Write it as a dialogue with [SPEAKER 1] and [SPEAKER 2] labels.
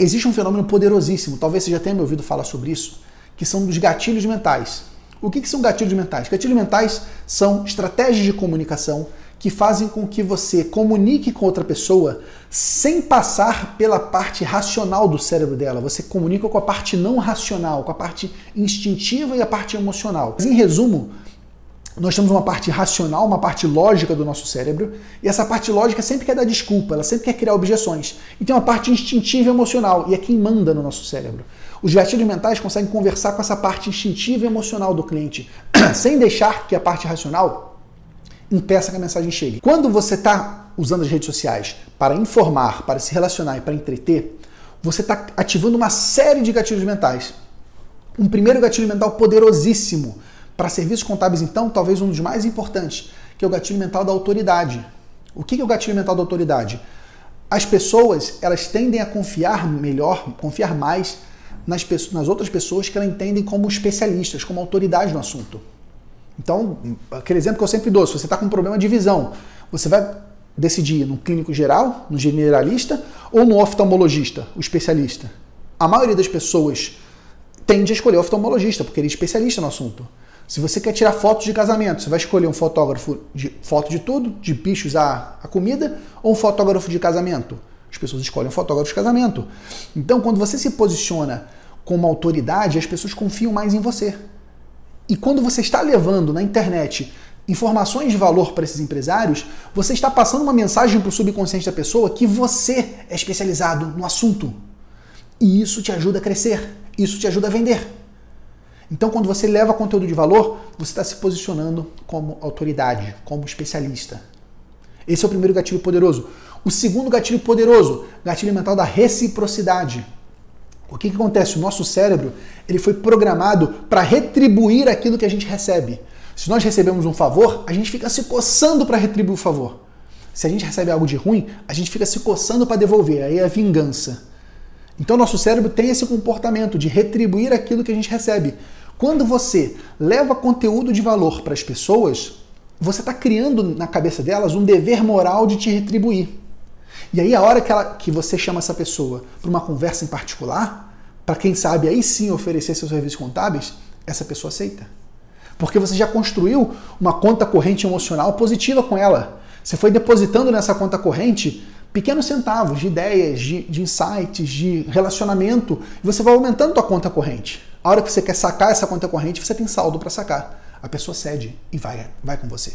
[SPEAKER 1] Existe um fenômeno poderosíssimo, talvez você já tenha me ouvido falar sobre isso, que são dos gatilhos mentais. O que, que são gatilhos mentais? Gatilhos mentais são estratégias de comunicação que fazem com que você comunique com outra pessoa sem passar pela parte racional do cérebro dela. Você comunica com a parte não racional, com a parte instintiva e a parte emocional. Mas, em resumo, nós temos uma parte racional, uma parte lógica do nosso cérebro, e essa parte lógica sempre quer dar desculpa, ela sempre quer criar objeções. E tem uma parte instintiva e emocional, e é quem manda no nosso cérebro. Os gatilhos mentais conseguem conversar com essa parte instintiva e emocional do cliente, sem deixar que a parte racional impeça que a mensagem chegue. Quando você está usando as redes sociais para informar, para se relacionar e para entreter, você está ativando uma série de gatilhos mentais. Um primeiro gatilho mental poderosíssimo para serviços contábeis, então, talvez um dos mais importantes, que é o gatilho mental da autoridade. O que é o gatilho mental da autoridade? As pessoas elas tendem a confiar melhor, confiar mais nas, nas outras pessoas que elas entendem como especialistas, como autoridade no assunto. Então, aquele exemplo que eu sempre dou, se você está com um problema de visão, você vai decidir no clínico geral, no generalista ou no oftalmologista, o especialista. A maioria das pessoas tende a escolher o oftalmologista, porque ele é especialista no assunto. Se você quer tirar fotos de casamento, você vai escolher um fotógrafo de foto de tudo, de bichos a, a comida, ou um fotógrafo de casamento? As pessoas escolhem um fotógrafo de casamento. Então, quando você se posiciona como autoridade, as pessoas confiam mais em você. E quando você está levando na internet informações de valor para esses empresários, você está passando uma mensagem para o subconsciente da pessoa que você é especializado no assunto. E isso te ajuda a crescer, isso te ajuda a vender. Então, quando você leva conteúdo de valor, você está se posicionando como autoridade, como especialista. Esse é o primeiro gatilho poderoso. O segundo gatilho poderoso, gatilho mental da reciprocidade. O que, que acontece? O nosso cérebro ele foi programado para retribuir aquilo que a gente recebe. Se nós recebemos um favor, a gente fica se coçando para retribuir o favor. Se a gente recebe algo de ruim, a gente fica se coçando para devolver. Aí é a vingança. Então, nosso cérebro tem esse comportamento de retribuir aquilo que a gente recebe. Quando você leva conteúdo de valor para as pessoas, você está criando na cabeça delas um dever moral de te retribuir. E aí, a hora que, ela, que você chama essa pessoa para uma conversa em particular, para quem sabe aí sim oferecer seus serviços contábeis, essa pessoa aceita. Porque você já construiu uma conta corrente emocional positiva com ela. Você foi depositando nessa conta corrente pequenos centavos de ideias, de, de insights, de relacionamento, e você vai aumentando a tua conta corrente. A hora que você quer sacar essa conta corrente, você tem saldo para sacar. A pessoa cede e vai, vai com você.